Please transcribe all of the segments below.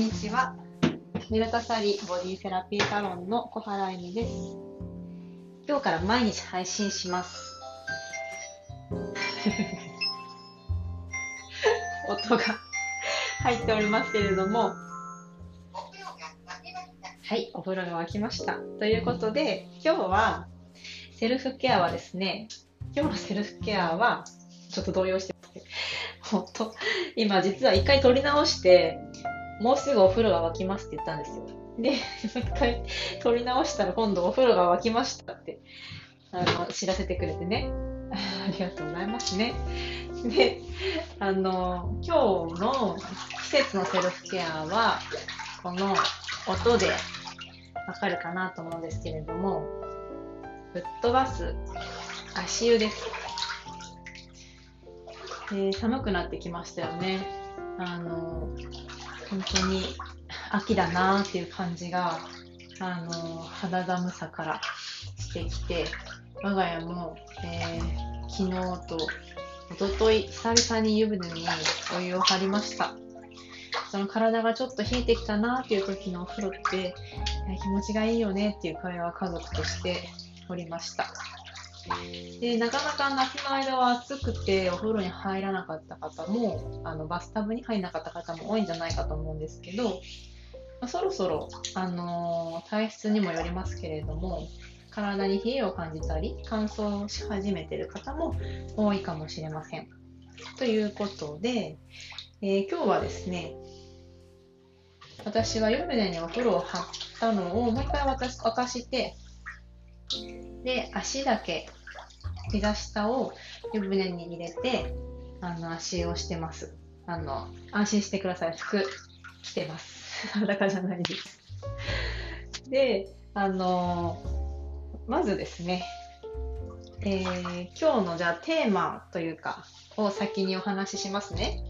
にちは。メルタサリボディセラピーサロンの小原恵美です。今日から毎日配信します。音が入っておりますけれども、はい、お風呂が沸きました。ということで、今日はセルフケアはですね、今日のセルフケアは、ちょっと動揺してますね。本当今実は一回撮り直して、もうすぐお風呂が沸きますって言ったんですよ。で、一回撮り直したら今度お風呂が沸きましたって、あの、知らせてくれてね。ありがとうございますね。で、あの、今日の季節のセルフケアは、この音でわかるかなと思うんですけれども、ぶっ飛ばす足湯です。えー寒くなってきましたよね。あの、本当に秋だなーっていう感じが、あの、肌寒さからしてきて、我が家も、えー昨日と一昨日久々に湯船にお湯を張りました。その体がちょっと冷えてきたなーっていう時のお風呂って、え気持ちがいいよねっていう会話家族としておりました。でなかなか夏の間は暑くてお風呂に入らなかった方もあのバスタブに入らなかった方も多いんじゃないかと思うんですけど、まあそろそろ、あのー体質にもよりますけれども体に冷えを感じたり乾燥し始めてる方も多いかもしれません。ということで、えー今日はですね私は湯船にお風呂を張ったのをもう一回沸かしてで足だけ膝下を湯船に入れてあの足をしてます。あの安心してください。服着てます。裸じゃないです。であのまずですねえー今日のじゃあテーマというかを先にお話ししますね。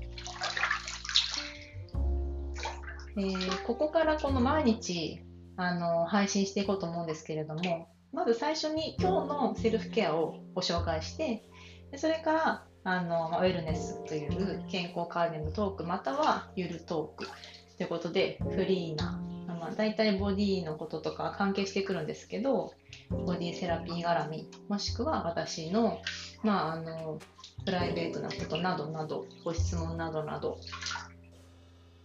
えーここからこの毎日あの配信していこうと思うんですけれどもまず最初に今日のセルフケアをご紹介してでそれからあのウェルネスという健康関連のトークまたはゆるトークということでフリーな、まあ、大体ボディのこととか関係してくるんですけどボディセラピー絡みもしくは私の,、まあ、あのプライベートなことなどなどご質問などなど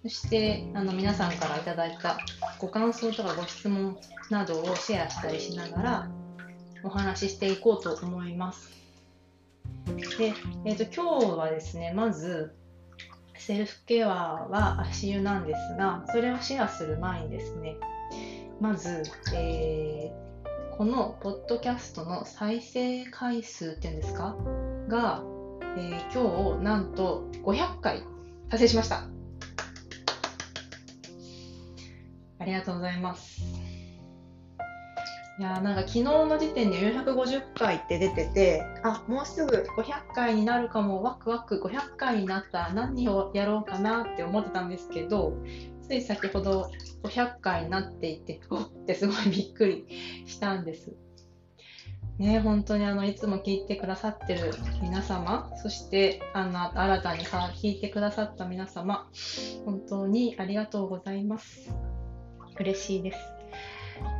そしてあの皆さんからいただいたご感想とかご質問などをシェアしたりしながらお話ししていこうと思います。で、えー、と今日はですね、まずセルフケアは足湯なんですが、それをシェアする前にですね、まず、えーこのポッドキャストの再生回数っていうんですか？が、えー今日なんと500回達成しました。ありがとうございます。いやなんか昨日の時点で450回って出てて、あもうすぐ500回になるかも、ワクワク500回になったら何をやろうかなって思ってたんですけど、つい先ほど500回になっていて、おっってすごいびっくりしたんです。ね、本当にあのいつも聞いてくださってる皆様、そしてあの新たにさ聞いてくださった皆様、本当にありがとうございます。嬉しいです。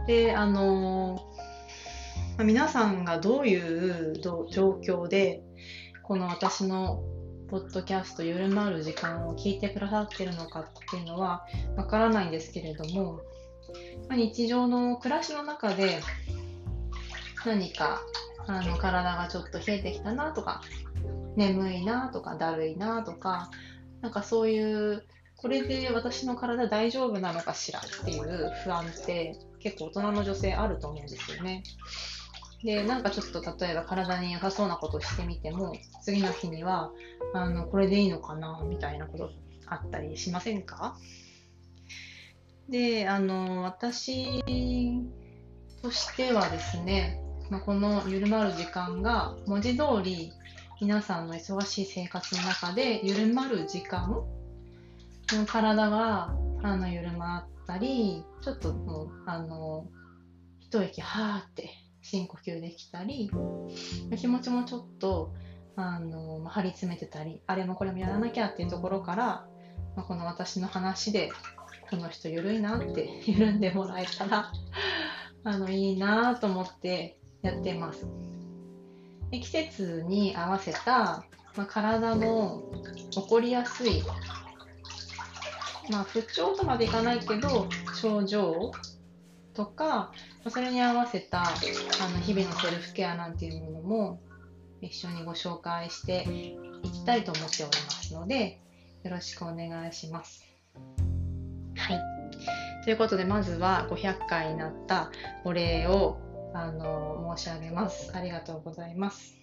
で、あのま皆さんがどういう状況で、この私のポッドキャストゆるまる時間を聞いてくださってるのかっていうのはわからないんですけれども、ま日常の暮らしの中で何かあの体がちょっと冷えてきたなとか、眠いなとか、だるいなとか、なんかそういうこれで私の体大丈夫なのかしらっていう不安って結構大人の女性あると思うんですよね。で、なんかちょっと例えば体に良さそうなことをしてみても、次の日には、あの、これでいいのかなみたいなことあったりしませんか？で、あの、私としてはですね、ま、このゆるまる時間が文字通り皆さんの忙しい生活の中でゆるまる時間の体があの緩まったりちょっともうあの一息はーって深呼吸できたり気持ちもちょっとあの張り詰めてたりあれもこれもやらなきゃっていうところから、まあ、この私の話でこの人緩いなって緩んでもらえたら あのいいなと思ってやってます。で季節に合わせた、まあ、体の起こりやすい、まあ、不調とまでいかないけど症状とかそれに合わせたあの日々のセルフケアなんていうものも一緒にご紹介していきたいと思っておりますのでよろしくお願いします。はい。ということでまずは500回になったお礼をあの申し上げます。ありがとうございます。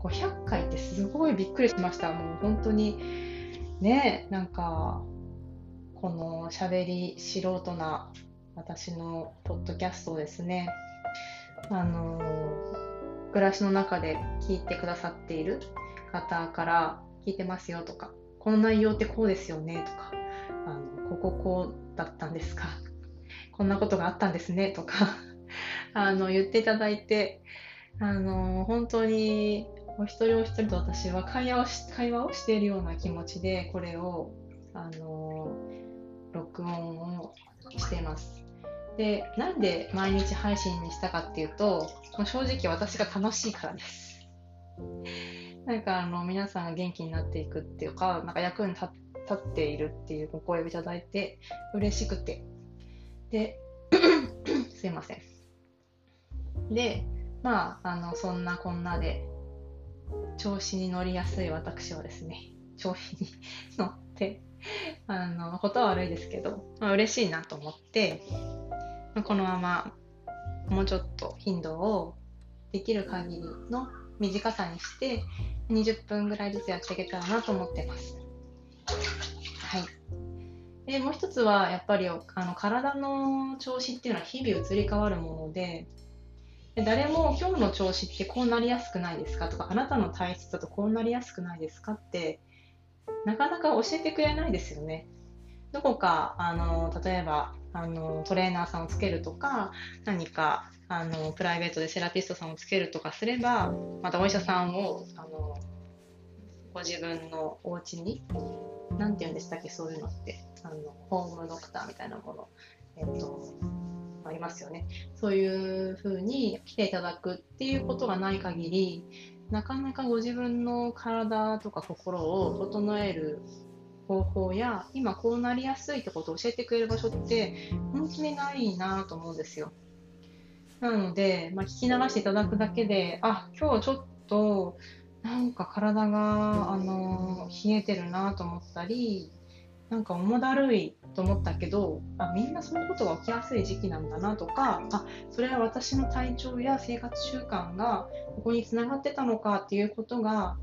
500回ってすごいびっくりしました。もう本当にねなんかこの喋り素人な私のポッドキャストをですね、あの暮らしの中で聞いてくださっている方から聞いてますよとか、この内容ってこうですよねとか、あのこここうだったんですか、こんなことがあったんですねとか あの言っていただいて、あの本当にお一人お一人と私は会話をし会話をしているような気持ちでこれをあの録音をしてます。で、なんで毎日配信にしたかっていうと、正直私が楽しいからです。なんかあの皆さんが元気になっていくっていうか、なんか役に立っているっていうお声をいただいて嬉しくて。で、すいません。で、まあ、あの、そんなこんなで、調子に乗りやすい私はですね、調子に乗って、あの、ことは悪いですけど、まあ、嬉しいなと思って、このままもうちょっと頻度をできる限りの短さにして20分ぐらいずつやっていけたらなと思ってます。はい。で、もう一つはやっぱりあの体の調子っていうのは日々移り変わるもので、で誰も今日の調子ってこうなりやすくないですかとか、あなたの体質だとこうなりやすくないですかってなかなか教えてくれないですよね。どこかあの例えばあのトレーナーさんをつけるとか何かあのプライベートでセラピストさんをつけるとかすればまたお医者さんをあのご自分のお家に何て言うんでしたっけそういうのってあのホームドクターみたいなもの、えっと、ありますよねそういうふうに来ていただくっていうことがない限りなかなかご自分の体とか心を整える方法や今こうなりやすいってことを教えてくれる場所って本当にないなと思うんですよ。なので、まあ、聞き流していただくだけであ今日ちょっとなんか体があの冷えてるなと思ったりなんか重だるいと思ったけどあみんなそのことが起きやすい時期なんだなとかあそれは私の体調や生活習慣がここにつながってたのかっていうことが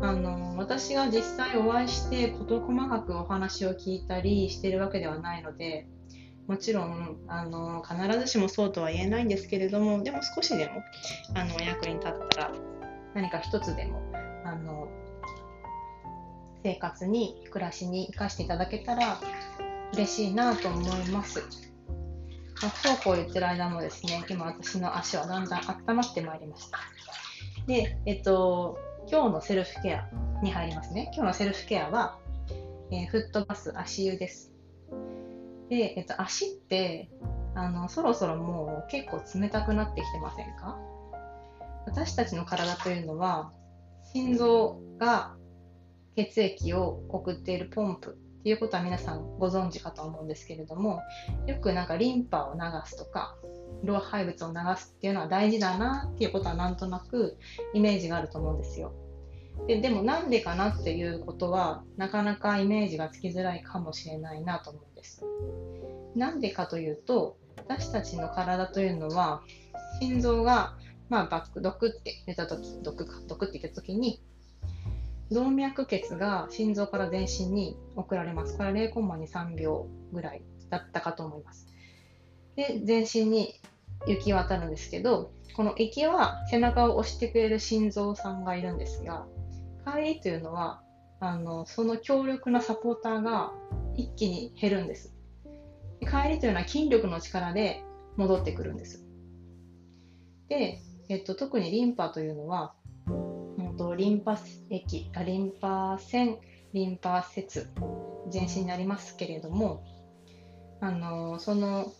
あの私が実際お会いして事細かくお話を聞いたりしてるわけではないのでもちろんあの必ずしもそうとは言えないんですけれどもでも少しでもあのお役に立ったら何か一つでも生活に暮らしに生かしていただけたら嬉しいなと思います。まあ、そうこう言ってる間もですね今私の足はだんだん温まってまいりました。で、えっと、今日のセルフケアに入りますね。今日のセルフケアは、えー、フットバス足湯です。で、えっと、足ってあのそろそろもう結構冷たくなってきてませんか？私たちの体というのは心臓が血液を送っているポンプっていうことは皆さんご存知かと思うんですけれどもよくなんかリンパを流すとか老廃物を流すっていうのは大事だなっていうことはなんとなくイメージがあると思うんですよ。ででもなんでかなっていうことはなかなかイメージがつきづらいかもしれないなと思うんです。なんでかというと私たちの体というのは心臓が、まあ、バック毒って出た時毒か毒って言った時に動脈血が心臓から全身に送られます。これは0.23秒ぐらいだったかと思います。で、全身に行き渡るんですけど、この行きは背中を押してくれる心臓さんがいるんですが、帰りというのは、あのその強力なサポーターが一気に減るんです。帰りというのは筋力の力で戻ってくるんです。で、えっと、特にリンパというのは、と、リンパ液あリンパ腺、リンパ節、全身になりますけれども、あのその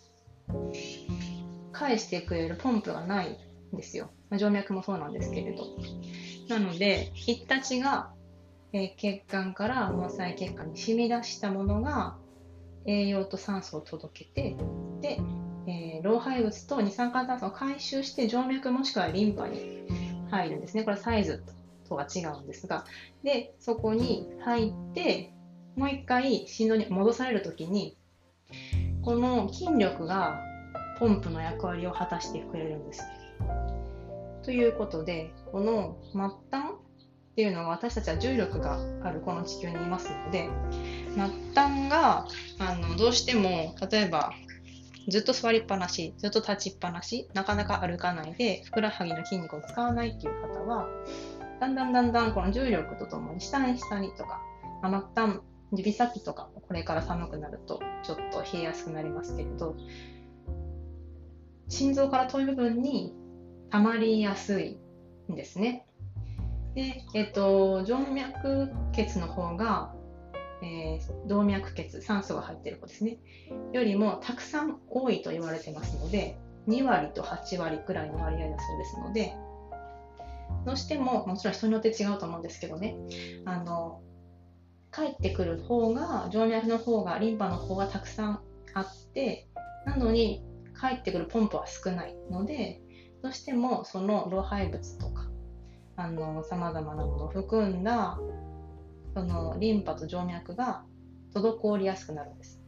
返してくれるポンプがないんですよ。まあ、静脈もそうなんですけれど。なので、ヒッタチが、えー、血管から毛細血管に染み出したものが栄養と酸素を届けて、で、えー、老廃物と二酸化炭素を回収して静脈もしくはリンパに入るんですね。これサイズととは違うんですが。で、そこに入って、もう一回心臓に戻されるときに、この筋力がポンプの役割を果たしてくれるんです。ということで、この末端っていうのは私たちは重力があるこの地球にいますので、末端があのどうしても例えばずっと座りっぱなし、ずっと立ちっぱなし、なかなか歩かないで、ふくらはぎの筋肉を使わないっていう方は、だんだんだんだんこの重力とともに下に下にとか、末端、指先とかこれから寒くなるとちょっと冷えやすくなりますけれど、心臓から遠い部分に溜まりやすいんですね。で、えっと、静脈血の方がえー、動脈血、酸素が入っている方ですね、よりもたくさん多いと言われてますので、2割と8割くらいの割合だそうですので、どうしても、もちろん人によって違うと思うんですけどね、あの帰ってくる方が、静脈の方が、リンパの方がたくさんあって、なのに帰ってくるポンプは少ないので、どうしてもその老廃物とか、さまざまなものを含んだそのリンパと静脈が滞りやすくなるんです。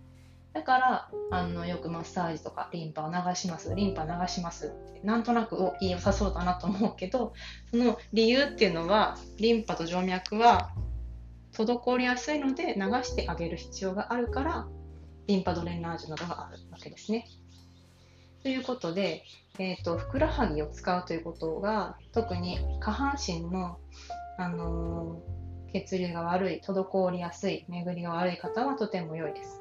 だからあのよくマッサージとかリンパを流しますリンパ流しますってなんとなくいい良さそうだなと思うけどその理由っていうのはリンパと静脈は滞りやすいので流してあげる必要があるからリンパドレナージュなどがあるわけですね。ということで、えーと、ふくらはぎを使うということが特に下半身の、あのー血流が悪い、滞りやすい、巡りが悪い方はとても良いです。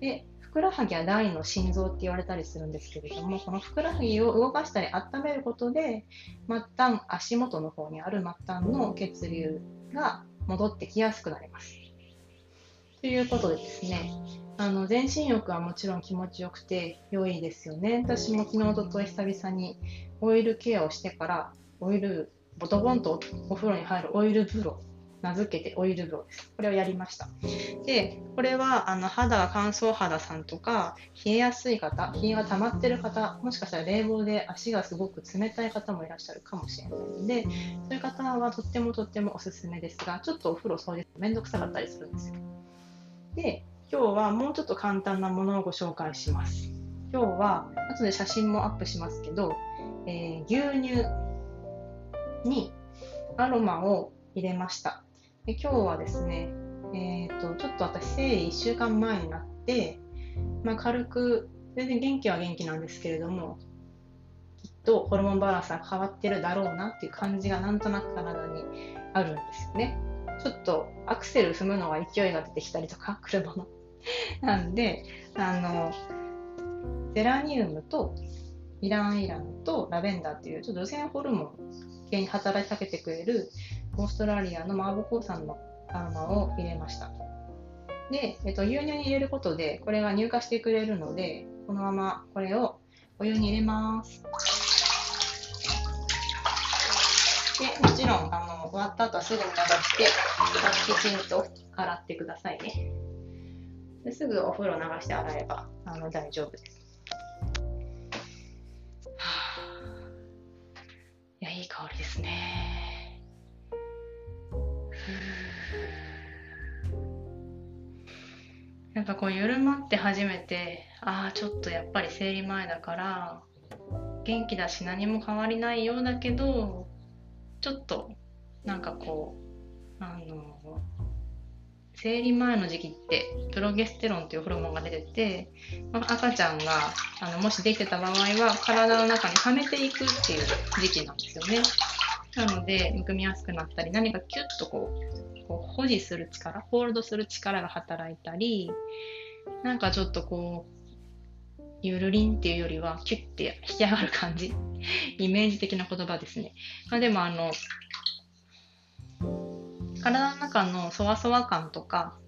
で、ふくらはぎは第二の心臓って言われたりするんですけれども、このふくらはぎを動かしたり温めることで、末端、足元の方にある末端の血流が戻ってきやすくなります。ということでですね、あの全身浴はもちろん気持ちよくて良いですよね。私も昨日、おととい久々にオイルケアをしてから、オイル、ボトボンとお風呂に入るオイル風呂名付けてオイル風呂です。これをやりました。で、これはあの肌が乾燥肌さんとか、冷えやすい方、冷えが溜まってる方、もしかしたら冷房で足がすごく冷たい方もいらっしゃるかもしれないので、そういう方はとってもとってもおすすめですが、ちょっとお風呂掃除めんどくさかったりするんですよ。で、今日はもうちょっと簡単なものをご紹介します。今日は、後で写真もアップしますけど、えー、牛乳にアロマを入れました。で今日はですね、えーと、ちょっと私生理1週間前になって、まあ、軽く全然元気は元気なんですけれどもきっとホルモンバランスが変わってるだろうなっていう感じがなんとなく体にあるんですよね。ちょっとアクセル踏むのが勢いが出てきたりとか 車のなんであのゼラニウムとイランイランとラベンダーっていうちょっと女性ホルモン系に働きかけてくれるオーストラリアのマーボコーさんのアロマを入れました。で、えっと、牛乳に入れることで、これが乳化してくれるので、このままこれをお湯に入れます。で、もちろん、あの、終わった後はすぐに流して、きちんと洗ってくださいね。ですぐお風呂流して洗えばあの大丈夫です。いや、いい香りですね。やっぱこう緩まって初めてああちょっとやっぱり生理前だから元気だし何も変わりないようだけどちょっとなんかこうあの生理前の時期ってプロゲステロンっていうホルモンが出てて、まあ、赤ちゃんがあのもしできてた場合は体の中にはめていくっていう時期なんですよね。なのでむくみやすくなったり何かキュッとこうこう保持する力、ホールドする力が働いたり、なんかちょっとこう、ゆるりんっていうよりは、キュッて引き上がる感じ。イメージ的な言葉ですね。まあ、でもあの、体の中のそわそわ感とか、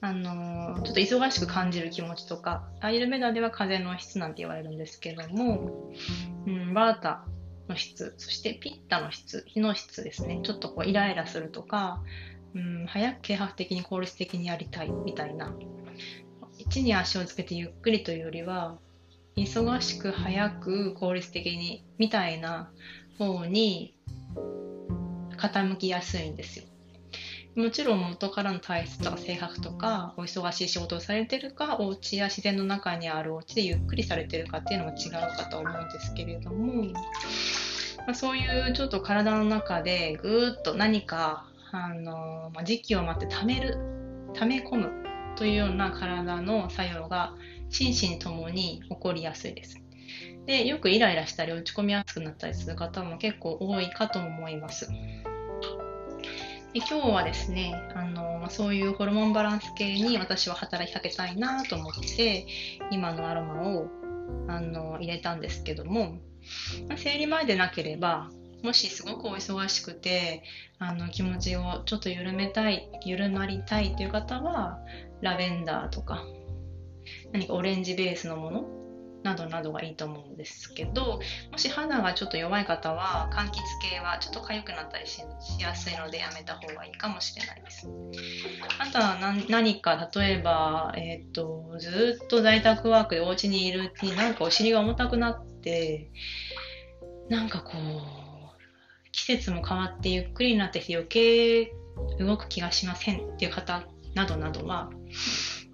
あのちょっと忙しく感じる気持ちとか、アイルメダでは風の質なんて言われるんですけども、うん、バータの質、そしてピッタの質、火の質ですね。ちょっとこうイライラするとか、うん、早く啓発的に効率的にやりたいみたいな。地に足をつけてゆっくりというよりは、忙しく早く効率的にみたいな方に傾きやすいんですよ。もちろん元からの体質とか性格とかお忙しい仕事をされてるかお家や自然の中にあるお家でゆっくりされてるかっていうのも違うかと思うんですけれども、まあ、そういうちょっと体の中でぐーっと何かあの、まあ、時期を待って溜める溜め込むというような体の作用が心身ともに起こりやすいです。で、よくイライラしたり落ち込みやすくなったりする方も結構多いかと思います。で今日はですね、あのそういうホルモンバランス系に私は働きかけたいなと思って今のアロマをあの入れたんですけども、ま生理前でなければもしすごくお忙しくてあの気持ちをちょっと緩めたい緩まりたいという方はラベンダーとか何かオレンジベースのものなどなどがいいと思うんですけどもし肌がちょっと弱い方は柑橘系はちょっと痒くなったりしやすいのでやめた方がいいかもしれないです。あとは何か例えば、えーと、とずっと在宅ワークでお家にいるうちになんかお尻が重たくなってなんかこう季節も変わってゆっくりになってきて余計動く気がしませんっていう方などなどは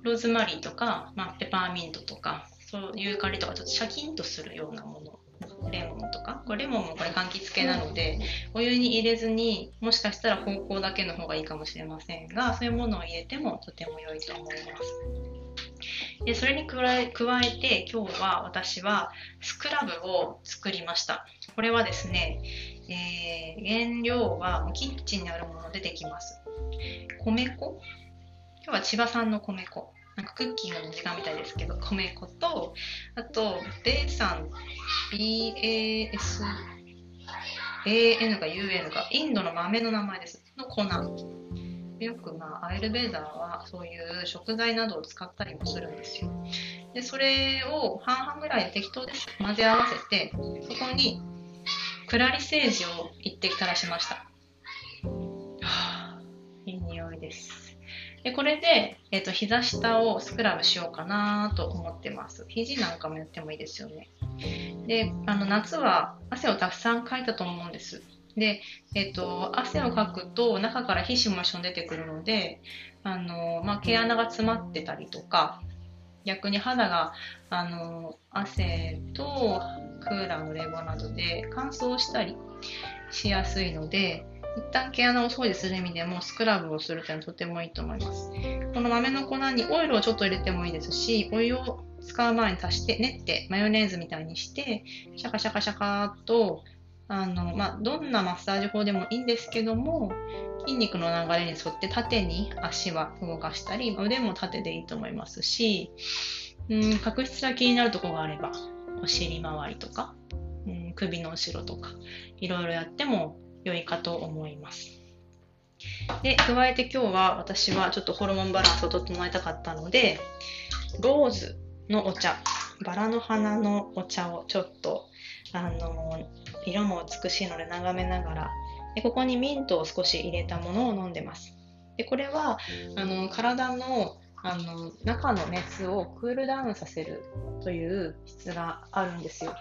ローズマリーとか、まあ、ペパーミントとかそうユーカリとかちょっとシャキンとするようなもの。レモンとか。これレモンもこれ柑橘系なのでお湯に入れずにもしかしたら方向だけの方がいいかもしれませんがそういうものを入れてもとても良いと思います。でそれに加え加えて今日は私はスクラブを作りました。これはですね、えー、原料はキッチンにあるもの出てきます。米粉？今日は千葉産の米粉。なんかクッキーの時間みたいですけど、米粉と、あと、ベーサン、BAS、AN か UN か、インドの豆の名前です。の粉。よく、まあ、アイルベーダーはそういう食材などを使ったりもするんですよ。で、それを半々ぐらい適当です混ぜ合わせて、そこにクラリセージを一滴垂らしました。でこれで、えーと、膝下をスクラブしようかなと思ってます。肘なんかもやってもいいですよね。で、あの夏は汗をたくさんかいたと思うんです。で、えっ、ー、と、汗をかくと中から皮脂も一緒に出てくるので、あの、まあ、毛穴が詰まってたりとか、逆に肌が、あの、汗とクーラーの冷房などで乾燥したりしやすいので、一旦毛穴を掃除する意味でもスクラブをするというのはとてもいいと思います。この豆の粉にオイルをちょっと入れてもいいですし、お湯を使う前に足して練ってマヨネーズみたいにしてシャカシャカシャカーとあの、まあ、どんなマッサージ法でもいいんですけども筋肉の流れに沿って縦に足は動かしたり腕も縦でいいと思いますし、うん、角質が気になるところがあればお尻周りとか、うん、首の後ろとかいろいろやっても良いかと思います。で、加えて今日は私はちょっとホルモンバランスを整えたかったので、ローズのお茶、バラの花のお茶をちょっと、あの、色も美しいので眺めながら、でここにミントを少し入れたものを飲んでます。でこれはあの体のあの中の熱をクールダウンさせるという質があるんですよ。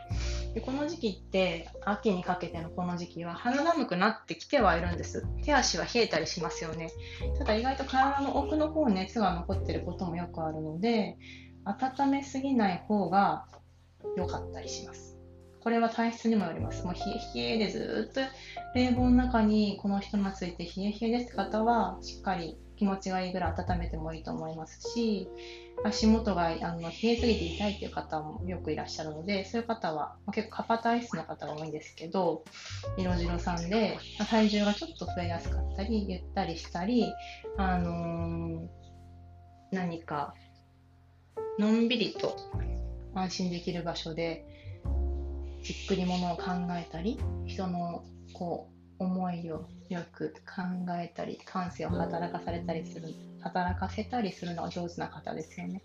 でこの時期って秋にかけてのこの時期は肌寒くなってきてはいるんです。手足は冷えたりしますよね。ただ意外と体の奥の方熱が残ってることもよくあるので温めすぎない方が良かったりします。これは体質にもよります。もう冷え冷えでずっと冷房の中にこの人がついて冷え冷えですって方はしっかり気持ちがいいぐらい温めてもいいと思いますし足元があの冷えすぎて痛いっていう方もよくいらっしゃるのでそういう方は、まあ、結構カパ体質の方が多いんですけど色白さんで、体重がちょっと増えやすかったりゆったりしたり、あのー、何かのんびりと安心できる場所でじっくりものを考えたり人のこう思いをよく考えたり感性を働かされたりする働かせたりするのが上手な方ですよね。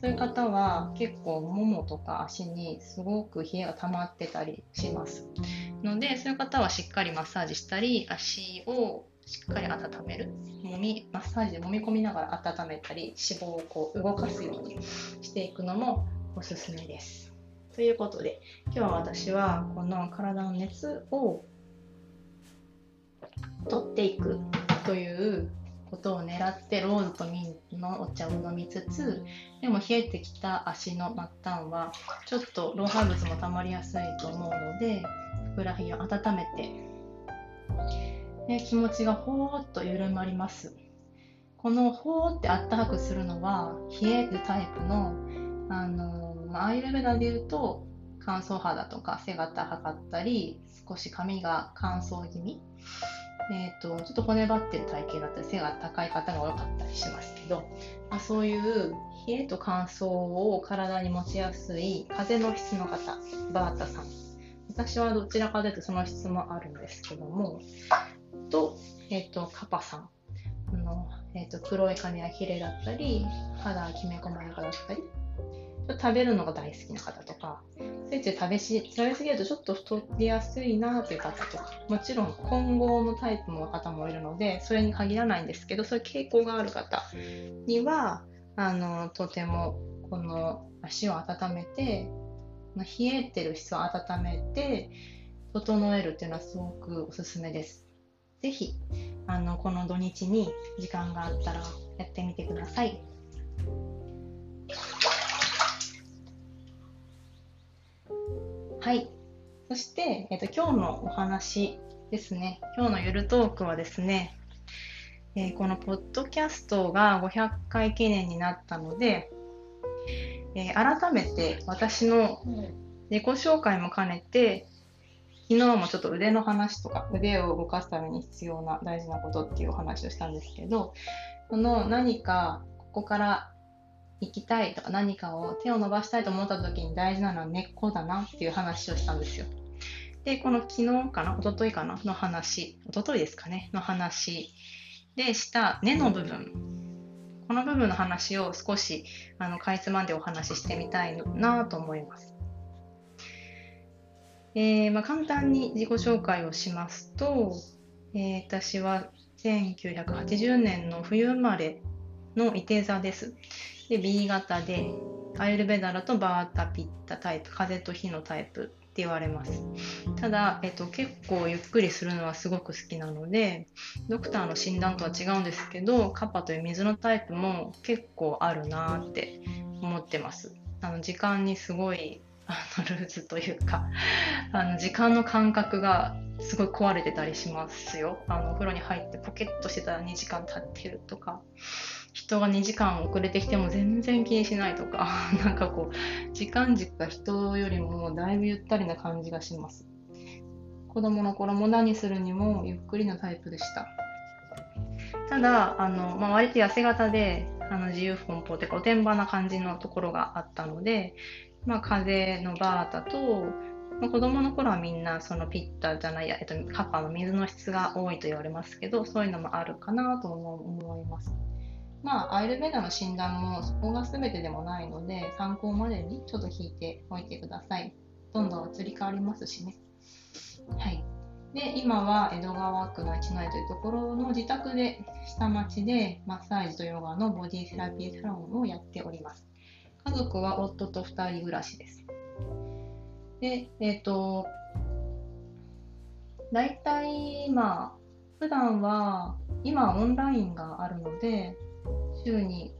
そういう方は結構ももとか足にすごく冷えが溜まってたりします。のでそういう方はしっかりマッサージしたり足をしっかり温めるもみマッサージで揉み込みながら温めたり脂肪をこう動かすようにしていくのもおすすめです。ということで今日は私はこの体の熱を取っていく。ということを狙ってローズとミンのお茶を飲みつつでも冷えてきた足の末端はちょっと老廃物もたまりやすいと思うのでふくらはぎを温めて、ね、気持ちがほーっと緩まります。このほーってあったかくするのは冷えるタイプのあの、まあ、アイルベダで言うと乾燥肌とか背が高かったり少し髪が乾燥気味えーと、ちょっと骨張ってる体型だったり背が高い方が多かったりしますけど、まあ、そういう冷えと乾燥を体に持ちやすい風の質の方バータさん。私はどちらかというとその質もあるんですけどもと,、えーと、カパさん。の、えーと、黒い髪やヒレだったり肌きめ細やかだったり食べるのが大好きな方とか、ついつい食べし食べ過ぎるとちょっと太りやすいなという方とか、もちろん混合のタイプの方もいるので、それに限らないんですけど、そういう傾向がある方には、あのとてもこの足を温めて、冷えてる質を温めて、整えるっていうのはすごくおすすめです。ぜひ、あのこの土日に時間があったらやってみてください。はい。そして、えっ、と、今日のお話ですね。今日のゆるトークはですね、えー、このポッドキャストが500回記念になったので、えー、改めて私の自己紹介も兼ねて、昨日もちょっと腕の話とか、腕を動かすために必要な大事なことっていうお話をしたんですけど、この何かここから行きたいとか何かを手を伸ばしたいと思った時に大事なのは根っこだなっていう話をしたんですよ。で、この昨日かな、一昨日かな？の話、一昨日ですかね、の話でした根の部分。この部分の話を少しあのかいつまんでお話ししてみたいなと思います。えー、まあ、簡単に自己紹介をしますと、えー、私は1980年の冬生まれの伊手座です。で B 型でアイルベダラとバータピッタタイプ風と火のタイプって言われます。ただ、えっと、結構ゆっくりするのはすごく好きなのでドクターの診断とは違うんですけどカッパという水のタイプも結構あるなーって思ってます。あの時間にすごいあのルーズというかあの時間の感覚がすごい壊れてたりしますよ。あのお風呂に入ってポケットしてたら2時間経ってるとか。人が2時間遅れてきても全然気にしないとか、なんかこう、時間軸が人よりもだいぶゆったりな感じがします。子供の頃も何するにもゆっくりなタイプでした。ただ、あの、まあ、割と痩せ型で、あの自由奔放というかおてんばな感じのところがあったので、まあ、風のバータと、まあ、子供の頃はみんなそのピッタじゃないや、えっと、カッパの水の質が多いと言われますけど、そういうのもあるかなと思います。まあ、アイルベダの診断もそこが全てでもないので、参考までにちょっと引いておいてください。どんどん移り変わりますしね。はい。で、今は江戸川区の一内というところの自宅で、下町でマッサージとヨガのボディセラピーサロンをやっております。家族は夫と2人暮らしです。で、えっ、ー、と、大体、まあ、普段は、今オンラインがあるので、週に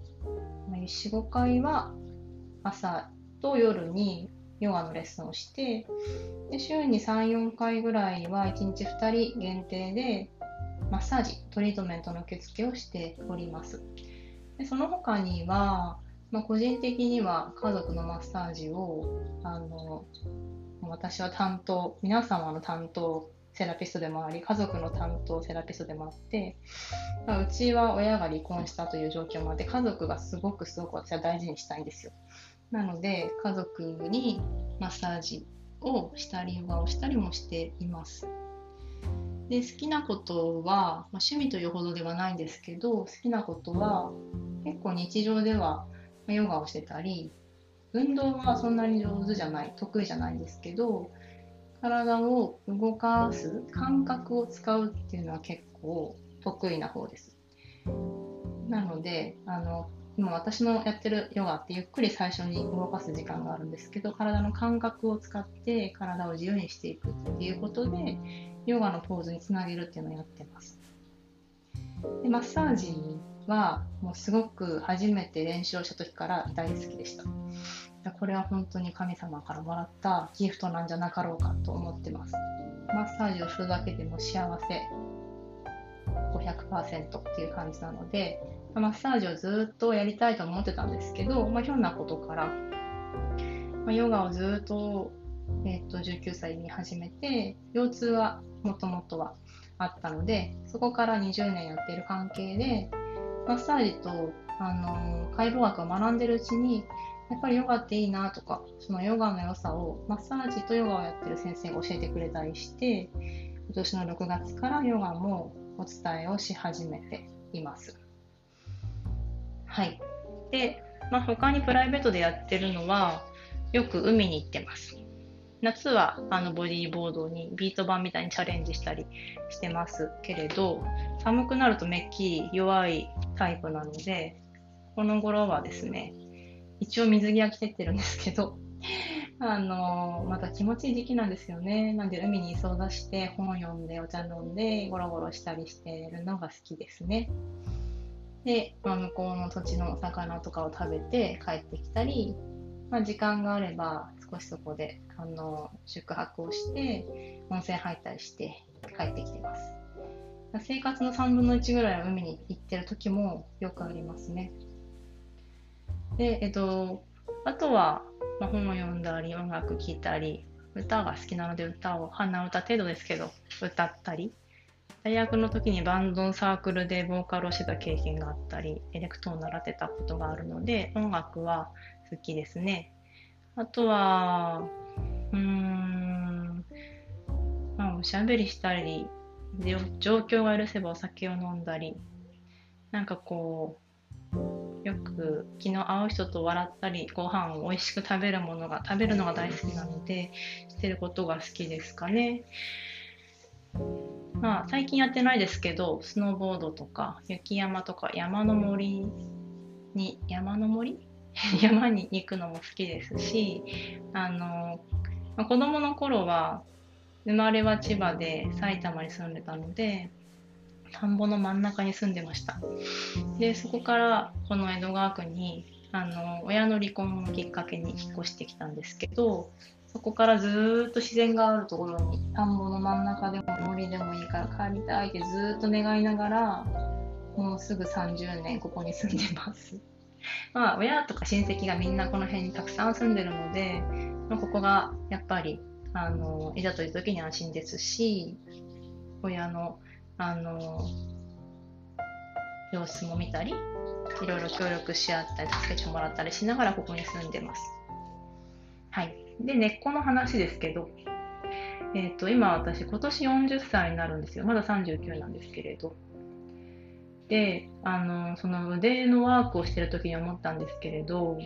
4、5回は朝と夜にヨガのレッスンをしてで週に3、4回ぐらいは1日2人限定でマッサージ、トリートメントの受付をしております。でその他には、まあ、個人的には家族のマッサージをあの私は担当、皆様の担当セラピストでもあり家族の担当セラピストでもあって、まあ、うちは親が離婚したという状況もあって家族がすごくすごく私は大事にしたいんですよ。なので家族にマッサージをしたりヨガをしたりもしています。で好きなことは、まあ、趣味というほどではないんですけど好きなことは結構日常ではヨガをしてたり運動はそんなに上手じゃない得意じゃないんですけど体を動かす感覚を使うっていうのは結構得意な方です。なのであの今私のやってるヨガってゆっくり最初に動かす時間があるんですけど体の感覚を使って体を自由にしていくっていうことでヨガのポーズにつなげるっていうのをやってます。でマッサージはもうすごく初めて練習をした時から大好きでしたこれは本当に神様からもらったギフトなんじゃなかろうかと思ってます。マッサージをするだけでも幸せ。500%っていう感じなのでマッサージをずっとやりたいと思ってたんですけど、まあ、ひょんなことから、まあ、ヨガをずっと,、えー、と19歳に始めて腰痛はもともとはあったのでそこから20年やっている関係でマッサージと、あの、解剖学を学んでるうちにやっぱりヨガっていいなとかそのヨガの良さをマッサージとヨガをやってる先生が教えてくれたりして今年の6月からヨガもお伝えをし始めています。はい。で、まあ、他にプライベートでやってるのは、よく海に行ってます。夏はあのボディーボードにビート板みたいにチャレンジしたりしてますけれど、寒くなるとめっきり弱いタイプなので、この頃はですね、一応水着は着てってるんですけど、あのまた気持ちいい時期なんですよね。なんで海に磯を出して本読んでお茶飲んでゴロゴロしたりしてるのが好きですね。で、まあ、向こうの土地のお魚とかを食べて帰ってきたり、まあ、時間があれば少しそこであの宿泊をして温泉入ったりして帰ってきてます生活の3分の1ぐらいは海に行ってる時もよくありますねでえっとあとは、まあ、本を読んだり音楽聴いたり歌が好きなので歌を鼻歌程度ですけど歌ったり大学の時にバンドのサークルでボーカルをしてた経験があったり、エレクトーンを習ってたことがあるので、音楽は好きですね。あとは、うーん、まあ、おしゃべりしたり、状況が許せばお酒を飲んだり、なんかこう、よく昨日会う人と笑ったり、ご飯を美味しく食べるものが、食べるのが大好きなので、してることが好きですかね。まあ、最近やってないですけど、スノーボードとか雪山とか山の森に、山の森？山に行くのも好きですし、あの、まあ、子供の頃は生まれは千葉で埼玉に住んでたので、田んぼの真ん中に住んでました。で、そこからこの江戸川区にあの親の離婚をきっかけに引っ越してきたんですけどそこからずっと自然があるところに田んぼの真ん中でも森でもいいから帰りたいってずっと願いながらもうすぐ30年ここに住んでます まあ親とか親戚がみんなこの辺にたくさん住んでるので、まあ、ここがやっぱりあのいざという時に安心ですし親のあの様子も見たりいろいろ協力し合ったり助けてもらったりしながらここに住んでますはいで、根っこの話ですけど、えっ、ー、と、今私、今年40歳になるんですよ。まだ39なんですけれど。で、あの、その腕のワークをしてる時に思ったんですけれど、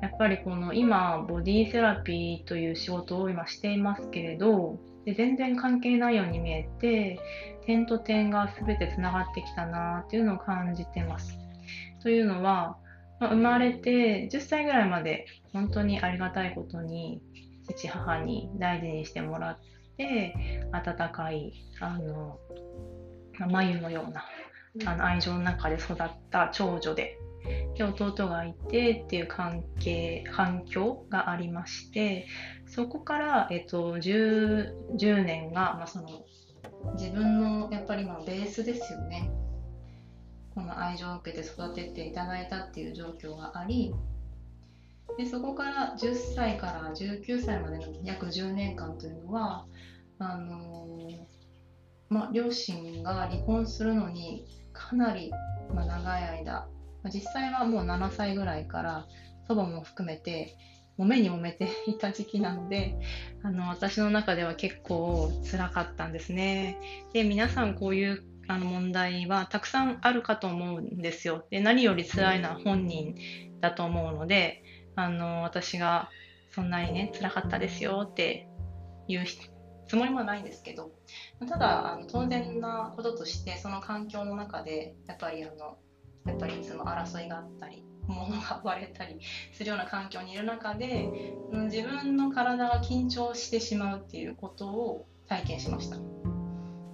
やっぱりこの今、ボディセラピーという仕事を今していますけれど、で全然関係ないように見えて、点と点が全てつながってきたなっていうのを感じてます。というのは、まあ、生まれて10歳ぐらいまで本当にありがたいことに父母に大事にしてもらって温かいあの眉のようなあの愛情の中で育った長女でで弟がいてっていう関係環境がありましてそこから、えっと、10, 10年が、まあ、その自分のやっぱりまあベースですよね。この愛情を受けて育てていただいたっていう状況がありでそこから10歳から19歳までの約10年間というのはあのー、まあ、両親が離婚するのにかなり、まあ、長い間実際はもう7歳ぐらいから祖母も含めて揉めに揉めていた時期なのであの私の中では結構辛かったんですね。で皆さんこういうあの問題はたくさんあるかと思うんですよ。で何より辛いのは本人だと思うのであの私がそんなにね辛かったですよっていうつもりもないんですけどただあの当然なこととしてその環境の中でやっぱりあのやっぱりいつも争いがあったり物が割れたりするような環境にいる中で自分の体が緊張してしまうっていうことを体験しました。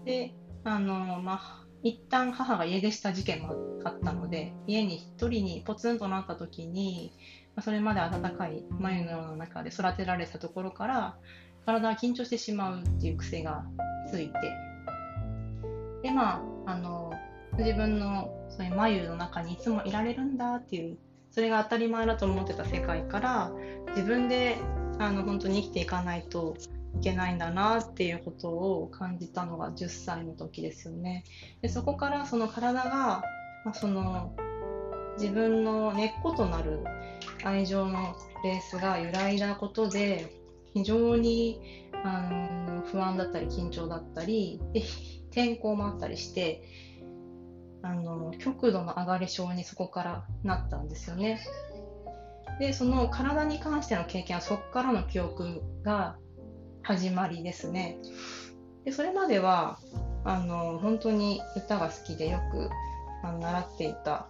であのまあ一旦母が家出した事件もあったので家に一人にポツンとなった時にそれまで温かい眉のような中で育てられたところから体が緊張してしまうっていう癖がついてでまああの自分のそういう眉の中にいつもいられるんだっていうそれが当たり前だと思ってた世界から自分であの本当に生きていかないといけないんだなっていうことを感じたのが10歳の時ですよね。でそこからその体が、まあ、その自分の根っことなる愛情のベースが揺らいだことで非常にあの不安だったり緊張だったりで天候もあったりしてあの極度の上がり症にそこからなったんですよね。でその体に関しての経験はそこからの記憶が始まりですね。でそれまではあの本当に歌が好きでよくあの習っていた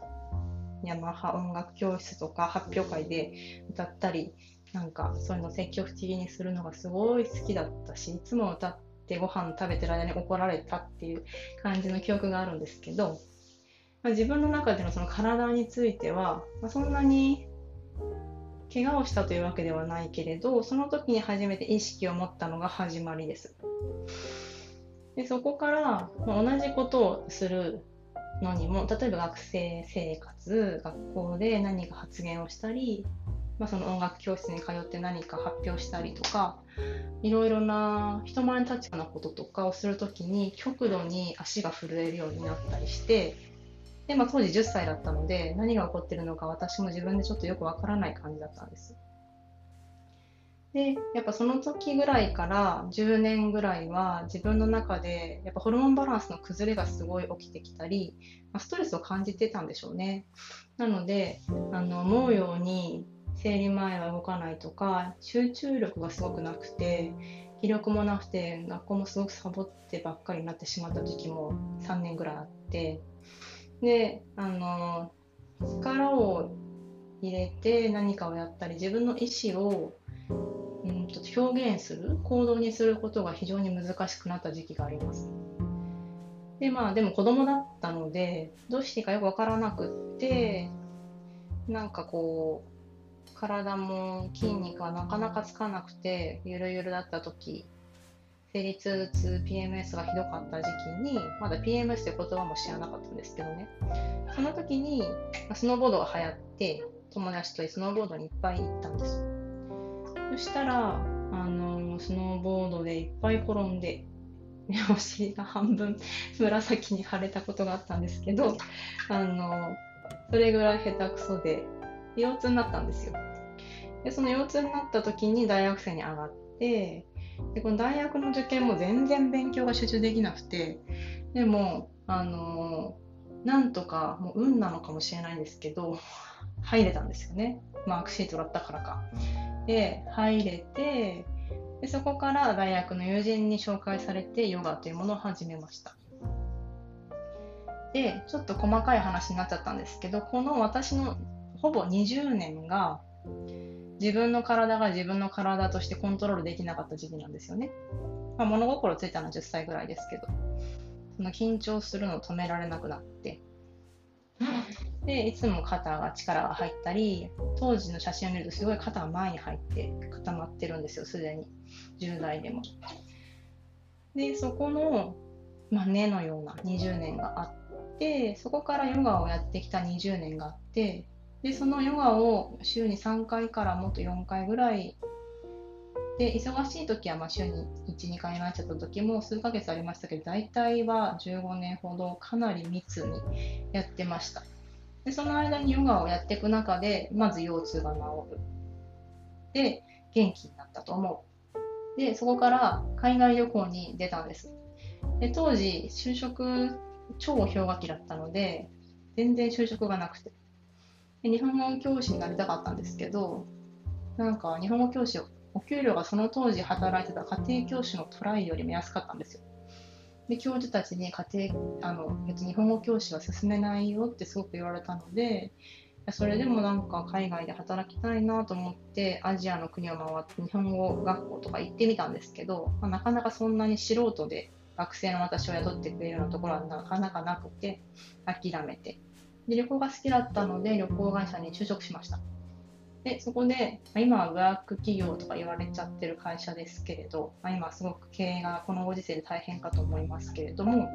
ヤマハ音楽教室とか発表会で歌ったりなんかそういうの積極的にするのがすごい好きだったしいつも歌ってご飯食べてる間に怒られたっていう感じの記憶があるんですけど、まあ、自分の中でのその体については、まあ、そんなに怪我をしたというわけではないけれどその時に初めて意識を持ったのが始まりです。でそこから、まあ、同じことをするのにも例えば学生生活学校で何か発言をしたりまあ、その音楽教室に通って何か発表したりとかいろいろな人前に立つようなこととかをするときに極度に足が震えるようになったりしてで、まあ、当時10歳だったので何が起こってるのか私も自分でちょっとよくわからない感じだったんです。でやっぱその時ぐらいから10年ぐらいは自分の中でやっぱホルモンバランスの崩れがすごい起きてきたり、まあ、ストレスを感じてたんでしょうね。なのであの思うように生理前は動かないとか集中力がすごくなくて気力もなくて学校もすごくサボってばっかりになってしまった時期も3年ぐらいあってであの力を入れて何かをやったり自分の意思をうんと表現する行動にすることが非常に難しくなった時期があります。でまあでも子供だったのでどうしていいかよく分からなくってなんかこう体も筋肉がなかなかつかなくてゆるゆるだった時生理痛痛 PMS がひどかった時期にまだ PMS って言葉も知らなかったんですけどねその時にスノーボードが流行って友達とスノーボードにいっぱい行ったんですそしたらあのスノーボードでいっぱい転んでお尻が半分紫に腫れたことがあったんですけどあのそれぐらい下手くそで腰痛になったんですよ。でその腰痛になった時に大学生に上がってでこの大学の受験も全然勉強が集中できなくてでもあのなんとかもう運なのかもしれないんですけど入れたんですよねマークシートだったからか。で入れてでそこから大学の友人に紹介されてヨガというものを始めました。でちょっと細かい話になっちゃったんですけどこの私のほぼ20年が自分の体が自分の体としてコントロールできなかった時期なんですよね。まあ、物心ついたのは10歳ぐらいですけど、その緊張するのを止められなくなって、で、いつも肩が力が入ったり、当時の写真を見るとすごい肩が前に入って固まってるんですよ、すでに。10代でも。で、そこの、まあ、根のような20年があって、そこからヨガをやってきた20年があって、でそのヨガを週に3回からもっと4回ぐらいで忙しい時はま週に12回になっちゃった時も数ヶ月ありましたけど大体は15年ほどかなり密にやってましたでその間にヨガをやっていく中でまず腰痛が治るで元気になったと思う。で、そこから海外旅行に出たんです。で当時、就職超氷河期だったので、全然就職がなくて。で日本語教師になりたかったんですけど、なんか日本語教師、お給料がその当時働いてた家庭教師のトライよりも安かったんですよ。で、教授たちに家庭、あの、別に日本語教師は進めないよってすごく言われたので、それでもなんか海外で働きたいなと思ってアジアの国を回って日本語学校とか行ってみたんですけど、まあ、なかなかそんなに素人で学生の私を雇ってくれるようなところはなかなかなくて諦めてで旅行が好きだったので旅行会社に就職しました。でそこで、まあ、今はブラック企業とか言われちゃってる会社ですけれど、まあ、今すごく経営がこのご時世で大変かと思いますけれども、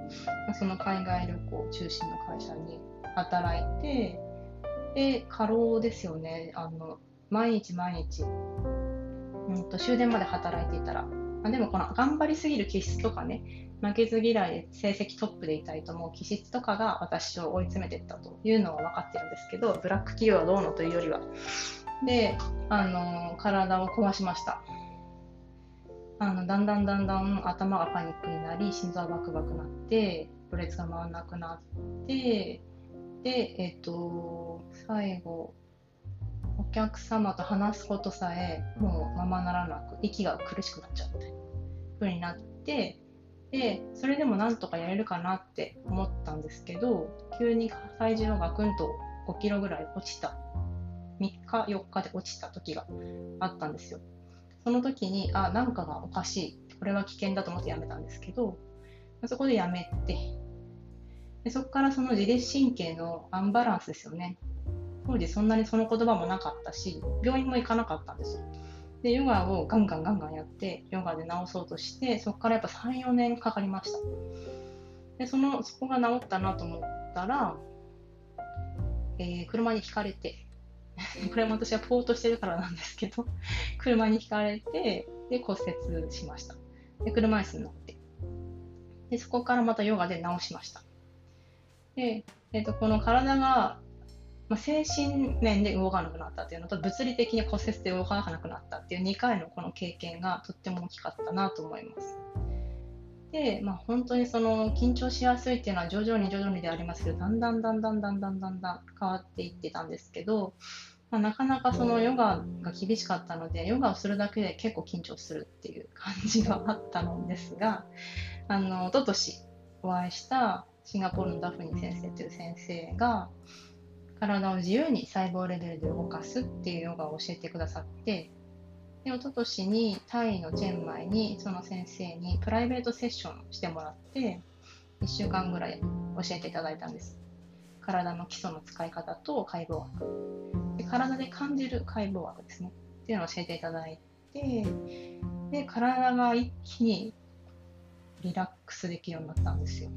その海外旅行中心の会社に働いてで過労ですよね。あの毎日毎日、うんと終電まで働いていたらまあ、でもこの頑張りすぎる気質とかね、負けず嫌いで成績トップでいたいと思う気質とかが私を追い詰めていったというのは分かってるんですけど、ブラック企業はどうのというよりは。で、あの、体を壊しました。あの、だんだんだんだん頭がパニックになり、心臓がバクバクなって、ブレツが回らなくなって、で、えっと、最後、お客様と話すことさえもうままならなく息が苦しくなっちゃうみたいな風になってでそれでもなんとかやれるかなって思ったんですけど急に体重がガクンと5キロぐらい落ちた。3日4日で落ちた時があったんですよ。その時にあなんかがおかしい。これは危険だと思ってやめたんですけどそこでやめて。でそこからその自律神経のアンバランスですよね。当時そんなにその言葉もなかったし、病院も行かなかったんですよ。で、ヨガをガンガンガンガンやって、ヨガで治そうとして、そこからやっぱ3、4年かかりました。で、その、そこが治ったなと思ったら、えー、車にひかれて、これも私はポートしてるからなんですけど、車にひかれて、で、骨折しました。で、車椅子になって。で、そこからまたヨガで治しました。で、えっ、ー、と、この体がまあ、精神面で動かなくなったっていうのと物理的に骨折で動かなくなったっていう2回のこの経験がとっても大きかったなと思います。で、まあ、本当にその緊張しやすいっていうのは徐々に徐々にでありますけどだんだんだんだんだんだんだんだん変わっていってたんですけど、まあ、なかなかそのヨガが厳しかったのでヨガをするだけで結構緊張するっていう感じがあったのですがあの一昨年お会いしたシンガポールのダフニー先生という先生が体を自由に細胞レベルで動かすっていうヨガを教えてくださってで一昨年にタイのチェンマイにその先生にプライベートセッションしてもらって1週間ぐらい教えていただいたんです。体の基礎の使い方と解剖学。で体で感じる解剖学ですね。っていうのを教えていただいてで体が一気にリラックスできるようになったんですよ。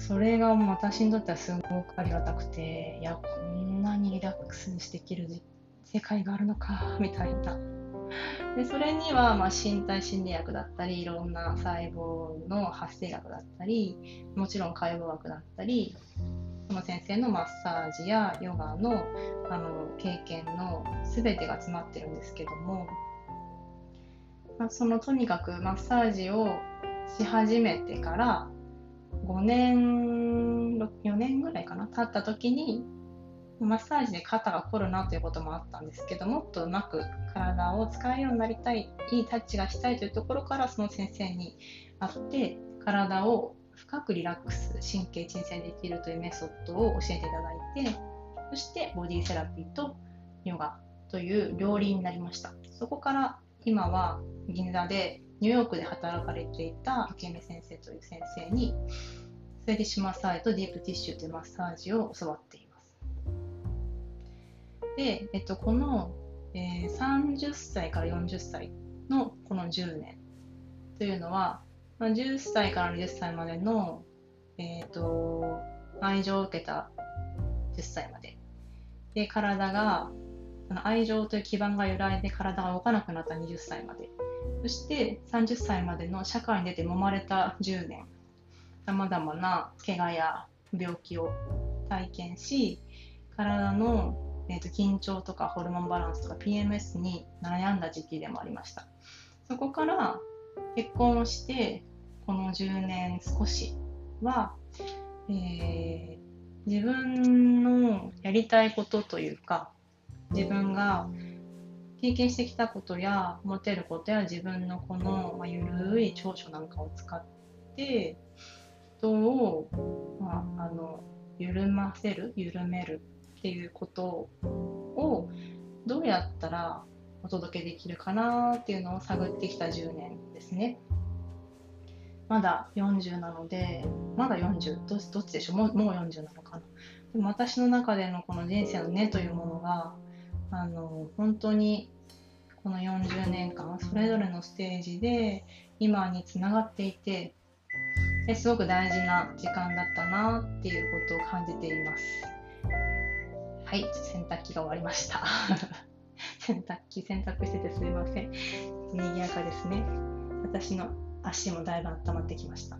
それがもう私にとってはすごくありがたくて、いや、こんなにリラックスしてきる世界があるのか、みたいな。でそれには、まあ、身体心理学だったり、いろんな細胞の発生学だったり、もちろん解剖学だったり、その先生のマッサージやヨガのあの経験の全てが詰まってるんですけども、まあ、そのとにかくマッサージをし始めてから5年、4年ぐらいかな、経った時に、マッサージで肩が凝るなということもあったんですけど、もっとうまく体を使えるようになりたい、いいタッチがしたいというところから、その先生に会って、体を深くリラックス、神経鎮静できるというメソッドを教えていただいて、そしてボディセラピーとヨガという両輪になりました。そこから今は銀座でニューヨークで働かれていた明美先生という先生にスウェディッシマサージとディープティッシュというマッサージを教わっています。で、えっと、この、えー、30歳から40歳のこの10年というのは、まあ、10歳から20歳までの、えーと、愛情を受けた10歳までで体が愛情という基盤が揺らいで体が動かなくなった20歳までそして30歳までの社会に出て揉まれた10年、さまざまな怪我や病気を体験し、体のえーと、緊張とかホルモンバランスとか PMS に悩んだ時期でもありました。そこから結婚をしてこの10年少しは、えー、自分のやりたいことというか自分が経験してきたことや持てることや自分のこの、まあ、ゆるい長所なんかを使って人を、まあ、あの緩ませる緩めるっていうことをどうやったらお届けできるかなっていうのを探ってきた10年ですね。まだ40なので、まだ40、どどっちでしょう？もうもう40なのかな？でも私の中でのこの人生の根というものが、あの本当にこの40年間それぞれのステージで今につながっていてすごく大事な時間だったなっていうことを感じています。はい洗濯機が終わりました。洗濯機洗濯しててすいません。賑やかですね。私の足もだいぶ温まってきました。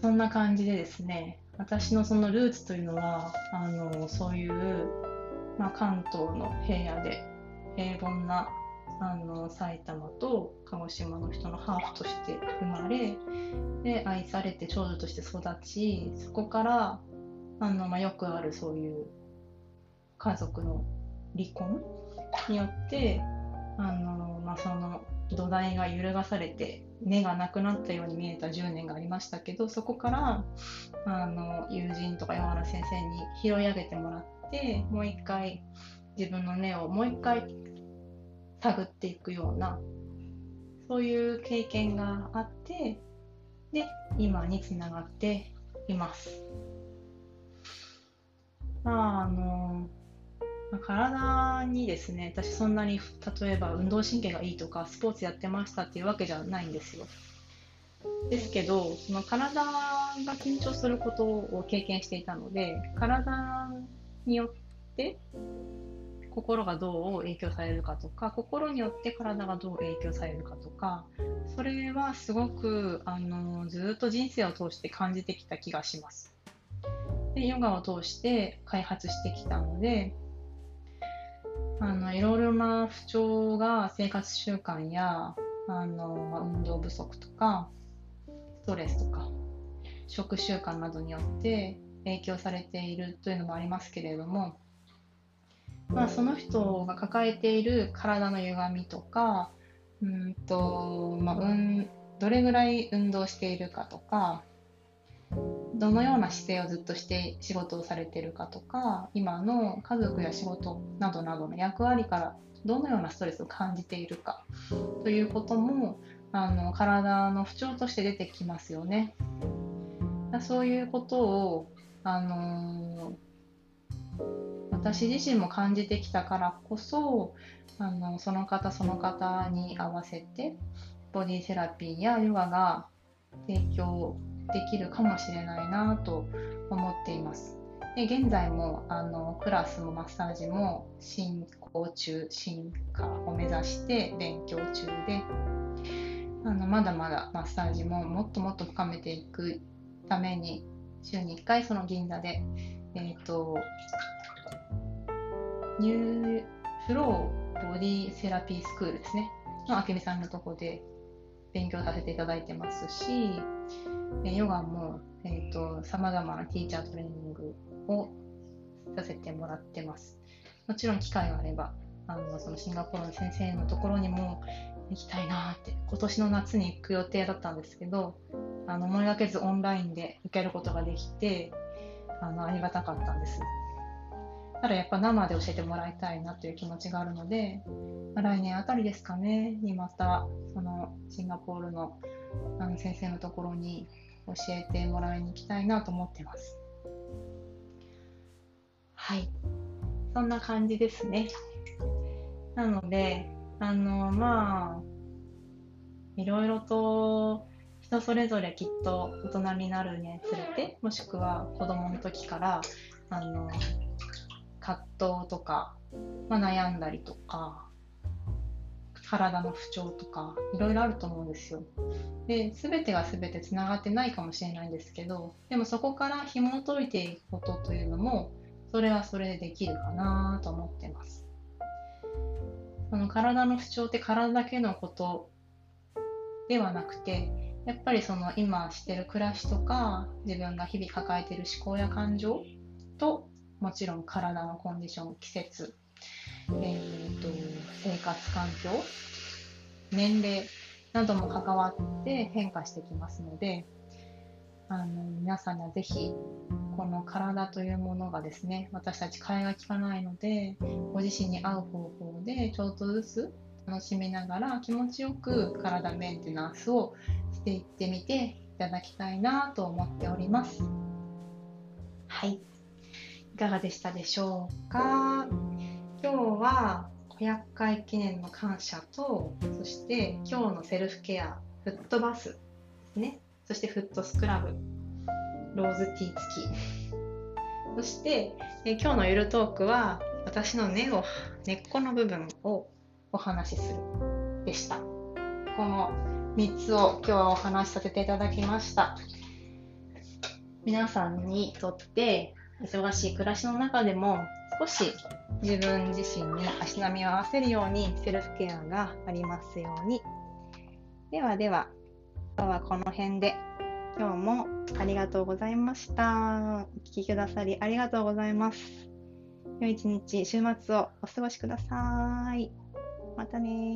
そんな感じでですね私のそのルーツというのはあのそういうまあ、関東の平野で平凡なあの埼玉と鹿児島の人のハーフとして生まれで愛されて長女として育ちそこからあの、まあ、よくあるそういう家族の離婚によってあの、まあ、その土台が揺るがされて根がなくなったように見えた10年がありましたけどそこからあの友人とか山原先生に拾い上げてもらって。てもう一回自分の根をもう一回探っていくようなそういう経験があってで今につながっています。まああの体にですね私そんなに例えば運動神経がいいとかスポーツやってましたっていうわけじゃないんですよ。ですけどその体が緊張することを経験していたので体によって心がどう影響されるかとか心によって体がどう影響されるかとかそれはすごくあのずっと人生を通して感じてきた気がします。でヨガを通して開発してきたのであのいろいろな不調が生活習慣やあの運動不足とかストレスとか食習慣などによって影響されているというのもありますけれども、まあ、その人が抱えている体の歪みとかうんと、まあ、うんどれぐらい運動しているかとかどのような姿勢をずっとして仕事をされているかとか今の家族や仕事などなどの役割からどのようなストレスを感じているかということもあの体の不調として出てきますよね。そういうことをあの私自身も感じてきたからこそあのその方その方に合わせてボディセラピーやヨガが提供できるかもしれないなと思っています。で現在もあのクラスもマッサージも進行中進化を目指して勉強中であのまだまだマッサージももっともっと深めていくために週に1回その銀座で、えっ、ー、と、ニューフローボディセラピースクールですね、のあけみさんのとこで勉強させていただいてますし、ヨガも、えーと、様々なティーチャートレーニングをさせてもらってます。もちろん機会があれば、あのそのシンガポールの先生のところにも行きたいなって、今年の夏に行く予定だったんですけど、あの思いがけずオンラインで受けることができてあのありがたかったんです。ただやっぱ生で教えてもらいたいなという気持ちがあるので、まあ、来年あたりですかね、にまたそのシンガポールのあの先生のところに教えてもらいに行きたいなと思ってます。はい。そんな感じですね。なので、あの、まあ、いろいろと人それぞれきっと大人になるにつれてもしくは子供の時からあの葛藤とか、まあ、悩んだりとか体の不調とかいろいろあると思うんですよ。で全てが全てつながってないかもしれないんですけどでもそこから紐解いていくことというのもそれはそれでできるかなと思ってます。その体の不調って体だけのことではなくて、やっぱりその今してる暮らしとか、自分が日々抱えてる思考や感情と、もちろん体のコンディション、季節、えーと、生活環境、年齢なども関わって変化してきますので、あの皆さんにはぜひこの体というものがですね私たち替えが利かないのでご自身に合う方法でちょっとずつ楽しみながら気持ちよく体メンテナンスをしていってみていただきたいなと思っております。はい。いかがでしたでしょうか？今日は500回記念の感謝とそして今日のセルフケアフットバスですね。そしてフットスクラブ、ローズティー付き。そして、え今日のゆるトークは私の根を、根っこの部分をお話しするでした。この3つを今日はお話しさせていただきました。皆さんにとって忙しい暮らしの中でも少し自分自身に足並みを合わせるようにセルフケアがありますように。ではでは。今日はこの辺で。今日もありがとうございました。お聴きくださりありがとうございます。良い一日、週末をお過ごしください。またね